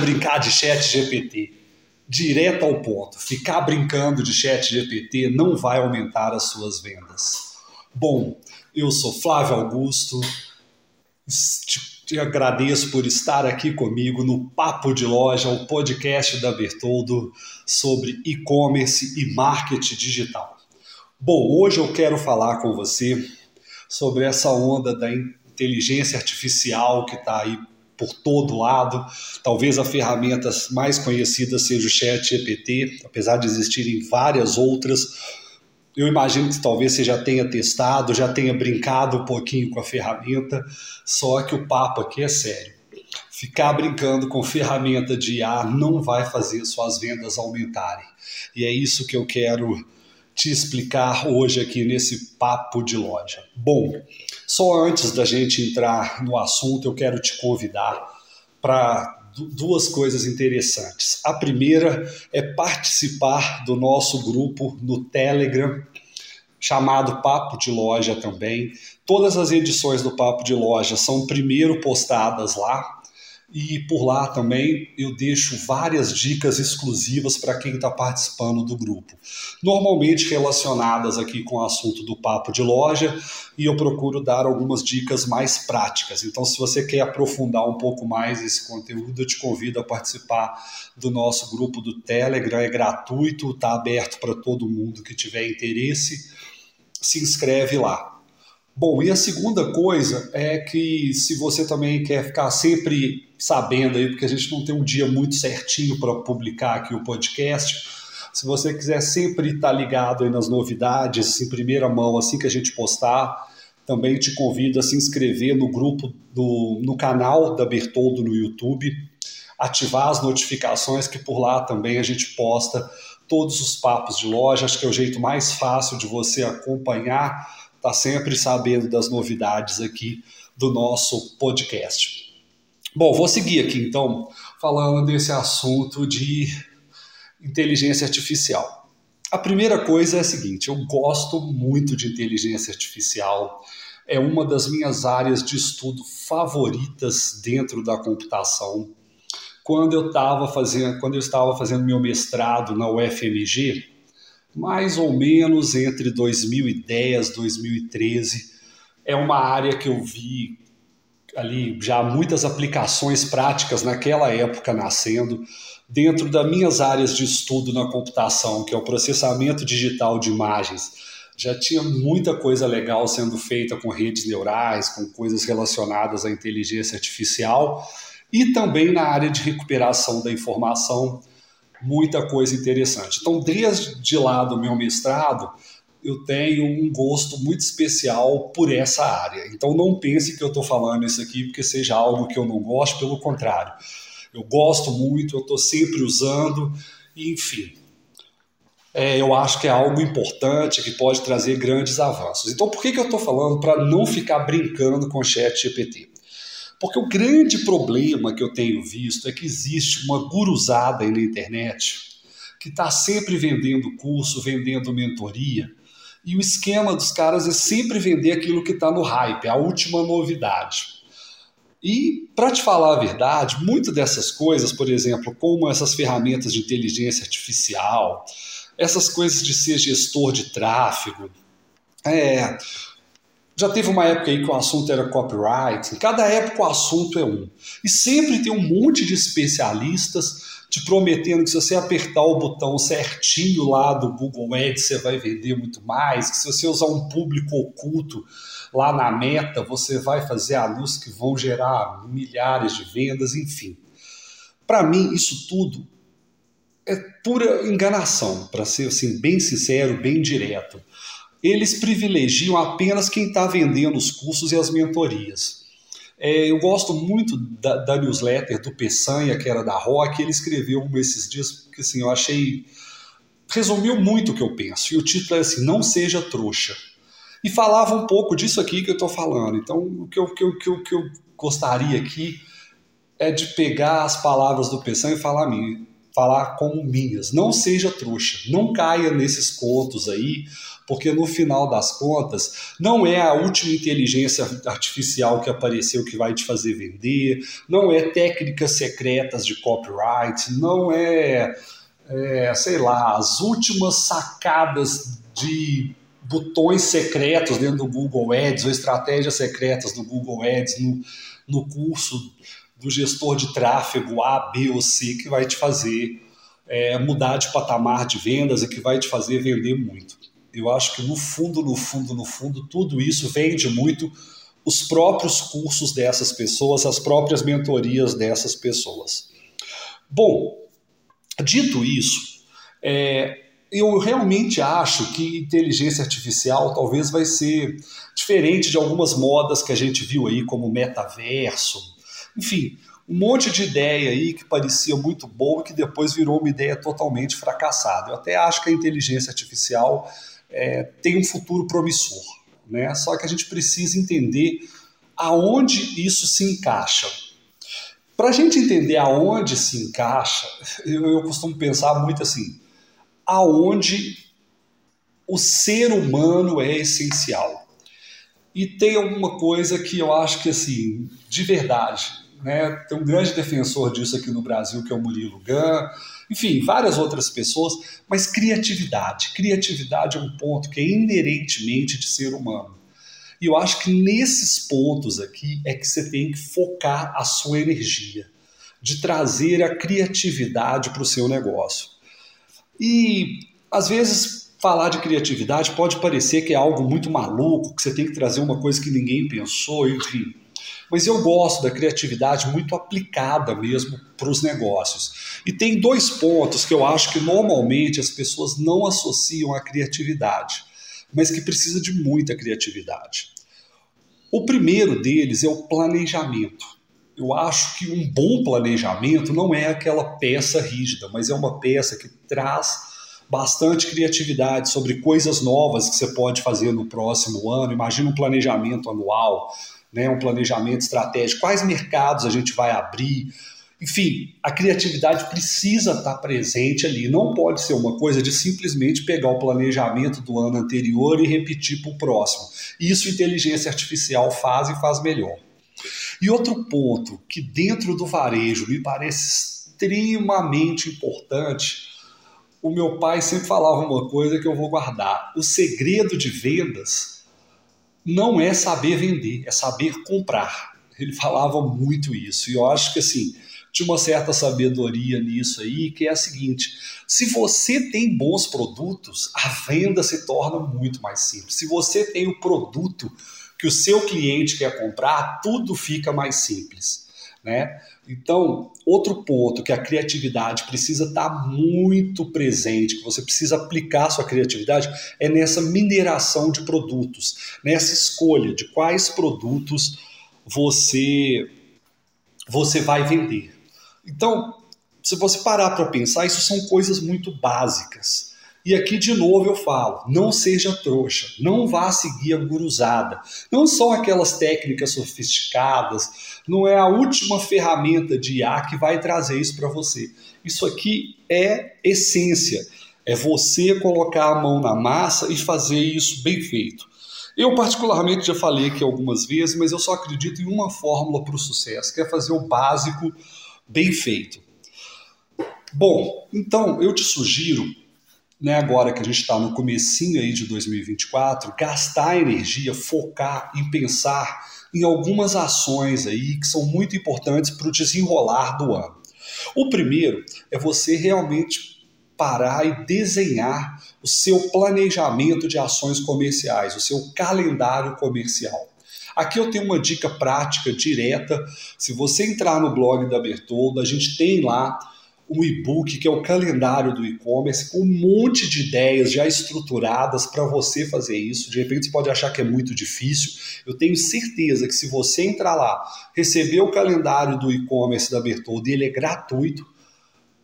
brincar de chat GPT. Direto ao ponto. Ficar brincando de chat GPT não vai aumentar as suas vendas. Bom, eu sou Flávio Augusto. Te, agradeço por estar aqui comigo no Papo de Loja, o podcast da Bertoldo sobre e-commerce e marketing digital. Bom, hoje eu quero falar com você sobre essa onda da inteligência artificial que está aí por todo lado. Talvez a ferramenta mais conhecida seja o Chat GPT, apesar de existirem várias outras. Eu imagino que talvez você já tenha testado, já tenha brincado um pouquinho com a ferramenta, só que o papo aqui é sério. Ficar brincando com ferramenta de IA não vai fazer suas vendas aumentarem. E é isso que eu quero te explicar hoje aqui nesse papo de loja. Bom, só antes da gente entrar no assunto, eu quero te convidar para duas coisas interessantes. A primeira é participar do nosso grupo no Telegram, chamado Papo de Loja também. Todas as edições do Papo de Loja são primeiro postadas lá. E por lá também eu deixo várias dicas exclusivas para quem está participando do grupo. Normalmente relacionadas aqui com o assunto do papo de loja, e eu procuro dar algumas dicas mais práticas. Então, se você quer aprofundar um pouco mais esse conteúdo, eu te convido a participar do nosso grupo do Telegram. É gratuito, está aberto para todo mundo que tiver interesse. Se inscreve lá. Bom, e a segunda coisa é que se você também quer ficar sempre sabendo aí, porque a gente não tem um dia muito certinho para publicar aqui o podcast, se você quiser sempre estar ligado aí nas novidades em primeira mão assim que a gente postar, também te convido a se inscrever no grupo do, no canal da Bertoldo no YouTube, ativar as notificações que por lá também a gente posta todos os papos de loja, acho que é o jeito mais fácil de você acompanhar tá sempre sabendo das novidades aqui do nosso podcast. Bom, vou seguir aqui então falando desse assunto de inteligência artificial. A primeira coisa é a seguinte: eu gosto muito de inteligência artificial, é uma das minhas áreas de estudo favoritas dentro da computação. Quando eu estava fazendo, quando eu estava fazendo meu mestrado na UFMG, mais ou menos entre 2010 e 2013. É uma área que eu vi ali já muitas aplicações práticas naquela época nascendo dentro das minhas áreas de estudo na computação, que é o processamento digital de imagens. Já tinha muita coisa legal sendo feita com redes neurais, com coisas relacionadas à inteligência artificial e também na área de recuperação da informação muita coisa interessante. Então, desde lá do meu mestrado, eu tenho um gosto muito especial por essa área. Então, não pense que eu estou falando isso aqui porque seja algo que eu não gosto, pelo contrário. Eu gosto muito, eu estou sempre usando, enfim. É, eu acho que é algo importante que pode trazer grandes avanços. Então, por que, que eu estou falando para não ficar brincando com o chat GPT? Porque o grande problema que eu tenho visto é que existe uma guruzada aí na internet que está sempre vendendo curso, vendendo mentoria, e o esquema dos caras é sempre vender aquilo que está no hype, a última novidade. E, para te falar a verdade, muitas dessas coisas, por exemplo, como essas ferramentas de inteligência artificial, essas coisas de ser gestor de tráfego, é, já teve uma época aí que o assunto era copyright, cada época o assunto é um. E sempre tem um monte de especialistas te prometendo que se você apertar o botão certinho lá do Google Ads, você vai vender muito mais, que se você usar um público oculto lá na meta, você vai fazer anúncios que vão gerar milhares de vendas, enfim. Para mim, isso tudo é pura enganação, para ser assim, bem sincero, bem direto eles privilegiam apenas quem está vendendo os cursos e as mentorias. É, eu gosto muito da, da, newsletter do Peçanha, que era da Rock, ele escreveu um esses dias que assim, eu achei. resumiu muito o que eu penso. E o título é assim: Não seja trouxa. E falava um pouco disso aqui que eu estou falando. Então, o que eu, que, eu, que, eu, que eu gostaria aqui é de pegar as palavras do Peçanha e falar a mim. Falar como minhas. Não seja trouxa, não caia nesses contos aí, porque no final das contas não é a última inteligência artificial que apareceu que vai te fazer vender, não é técnicas secretas de copyright, não é, é sei lá, as últimas sacadas de botões secretos dentro do Google Ads ou estratégias secretas do Google Ads no, no curso do gestor de tráfego A, B ou C que vai te fazer é, mudar de patamar de vendas e que vai te fazer vender muito. Eu acho que no fundo, no fundo, no fundo, tudo isso vende muito os próprios cursos dessas pessoas, as próprias mentorias dessas pessoas. Bom, dito isso, é, eu realmente acho que inteligência artificial talvez vai ser diferente de algumas modas que a gente viu aí, como metaverso, enfim, um monte de ideia aí que parecia muito boa e que depois virou uma ideia totalmente fracassada. Eu até acho que a inteligência artificial é, tem um futuro promissor, né? Só que a gente precisa entender aonde isso se encaixa. Para a gente entender aonde se encaixa, eu, eu costumo pensar muito assim: aonde o ser humano é essencial. E tem alguma coisa que eu acho que, assim, de verdade, né? Tem um grande defensor disso aqui no Brasil, que é o Murilo Gun, enfim, várias outras pessoas, mas criatividade. Criatividade é um ponto que é inerentemente de ser humano. E eu acho que nesses pontos aqui é que você tem que focar a sua energia, de trazer a criatividade para o seu negócio. E às vezes falar de criatividade pode parecer que é algo muito maluco, que você tem que trazer uma coisa que ninguém pensou, enfim. Mas eu gosto da criatividade muito aplicada mesmo para os negócios. E tem dois pontos que eu acho que normalmente as pessoas não associam à criatividade, mas que precisa de muita criatividade. O primeiro deles é o planejamento. Eu acho que um bom planejamento não é aquela peça rígida, mas é uma peça que traz bastante criatividade sobre coisas novas que você pode fazer no próximo ano. Imagina um planejamento anual, né, um planejamento estratégico, quais mercados a gente vai abrir. Enfim, a criatividade precisa estar presente ali. Não pode ser uma coisa de simplesmente pegar o planejamento do ano anterior e repetir para o próximo. Isso inteligência artificial faz e faz melhor. E outro ponto que dentro do varejo me parece extremamente importante, o meu pai sempre falava uma coisa que eu vou guardar: o segredo de vendas não é saber vender, é saber comprar. Ele falava muito isso. E eu acho que assim, tinha uma certa sabedoria nisso aí, que é a seguinte: se você tem bons produtos, a venda se torna muito mais simples. Se você tem o produto que o seu cliente quer comprar, tudo fica mais simples. Né? Então, outro ponto que a criatividade precisa estar muito presente, que você precisa aplicar sua criatividade, é nessa mineração de produtos, nessa escolha de quais produtos você você vai vender. Então, se você parar para pensar, isso são coisas muito básicas. E aqui de novo eu falo: não seja trouxa, não vá seguir a guruzada. Não são aquelas técnicas sofisticadas, não é a última ferramenta de IA que vai trazer isso para você. Isso aqui é essência, é você colocar a mão na massa e fazer isso bem feito. Eu, particularmente, já falei aqui algumas vezes, mas eu só acredito em uma fórmula para o sucesso, que é fazer o básico bem feito. Bom, então eu te sugiro né, agora que a gente está no comecinho aí de 2024, gastar energia, focar em pensar em algumas ações aí que são muito importantes para o desenrolar do ano. O primeiro é você realmente parar e desenhar o seu planejamento de ações comerciais, o seu calendário comercial. Aqui eu tenho uma dica prática direta. Se você entrar no blog da Bertoldo, a gente tem lá um e-book que é o calendário do e-commerce, com um monte de ideias já estruturadas para você fazer isso. De repente você pode achar que é muito difícil. Eu tenho certeza que se você entrar lá, receber o calendário do e-commerce da Bertoldo e ele é gratuito,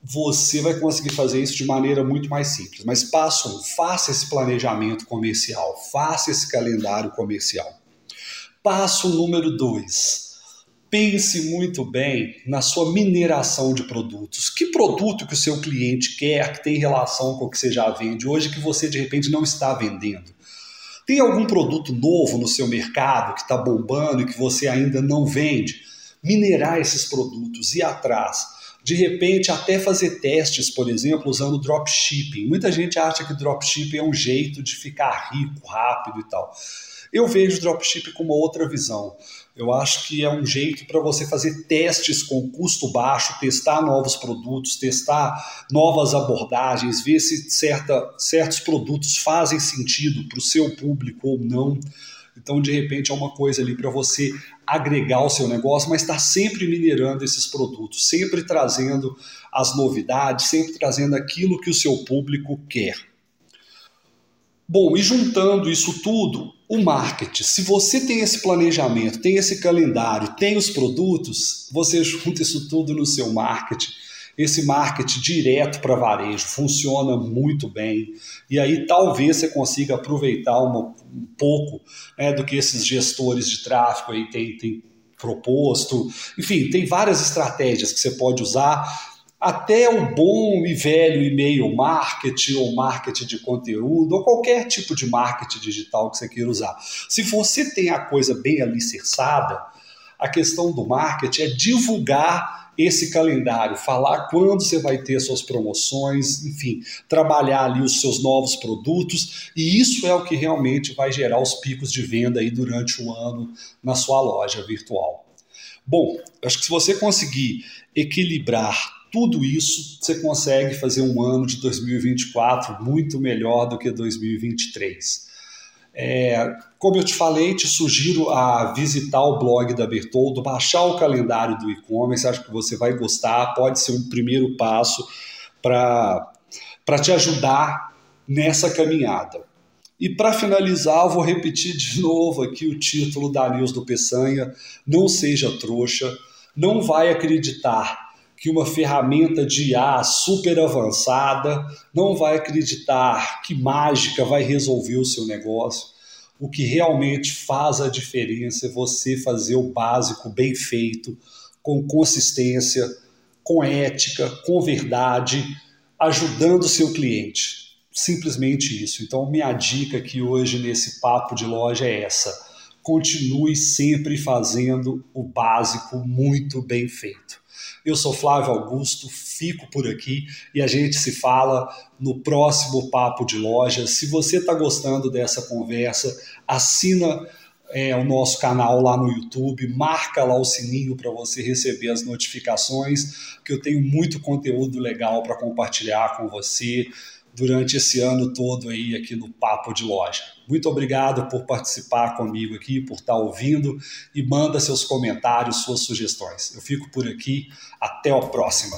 você vai conseguir fazer isso de maneira muito mais simples. Mas passo um, faça esse planejamento comercial, faça esse calendário comercial. Passo número dois, pense muito bem na sua mineração de produtos. Que produto que o seu cliente quer que tem relação com o que você já vende hoje que você de repente não está vendendo? Tem algum produto novo no seu mercado que está bombando e que você ainda não vende? Minerar esses produtos, ir atrás. De repente, até fazer testes, por exemplo, usando dropshipping. Muita gente acha que dropshipping é um jeito de ficar rico rápido e tal. Eu vejo dropshipping com uma outra visão. Eu acho que é um jeito para você fazer testes com custo baixo, testar novos produtos, testar novas abordagens, ver se certa, certos produtos fazem sentido para o seu público ou não. Então, de repente, é uma coisa ali para você agregar o seu negócio, mas estar tá sempre minerando esses produtos, sempre trazendo as novidades, sempre trazendo aquilo que o seu público quer. Bom, e juntando isso tudo, o marketing. Se você tem esse planejamento, tem esse calendário, tem os produtos, você junta isso tudo no seu marketing. Esse marketing direto para varejo funciona muito bem. E aí talvez você consiga aproveitar uma, um pouco né, do que esses gestores de tráfego aí têm, têm proposto. Enfim, tem várias estratégias que você pode usar até o bom e velho e-mail marketing ou marketing de conteúdo ou qualquer tipo de marketing digital que você queira usar. Se você tem a coisa bem alicerçada, a questão do marketing é divulgar esse calendário, falar quando você vai ter suas promoções, enfim, trabalhar ali os seus novos produtos, e isso é o que realmente vai gerar os picos de venda aí durante o ano na sua loja virtual. Bom, acho que se você conseguir equilibrar tudo isso, você consegue fazer um ano de 2024 muito melhor do que 2023. É, como eu te falei, te sugiro a visitar o blog da Bertoldo, baixar o calendário do e-commerce, acho que você vai gostar, pode ser um primeiro passo para te ajudar nessa caminhada. E para finalizar, eu vou repetir de novo aqui o título da News do Peçanha: Não seja trouxa, não vai acreditar que uma ferramenta de IA super avançada não vai acreditar que mágica vai resolver o seu negócio. O que realmente faz a diferença é você fazer o básico bem feito, com consistência, com ética, com verdade, ajudando o seu cliente. Simplesmente isso. Então, minha dica aqui hoje nesse papo de loja é essa: continue sempre fazendo o básico muito bem feito. Eu sou Flávio Augusto, fico por aqui e a gente se fala no próximo Papo de Loja. Se você está gostando dessa conversa, assina é, o nosso canal lá no YouTube, marca lá o sininho para você receber as notificações, que eu tenho muito conteúdo legal para compartilhar com você durante esse ano todo aí aqui no Papo de Loja. Muito obrigado por participar comigo aqui, por estar ouvindo e manda seus comentários, suas sugestões. Eu fico por aqui, até a próxima.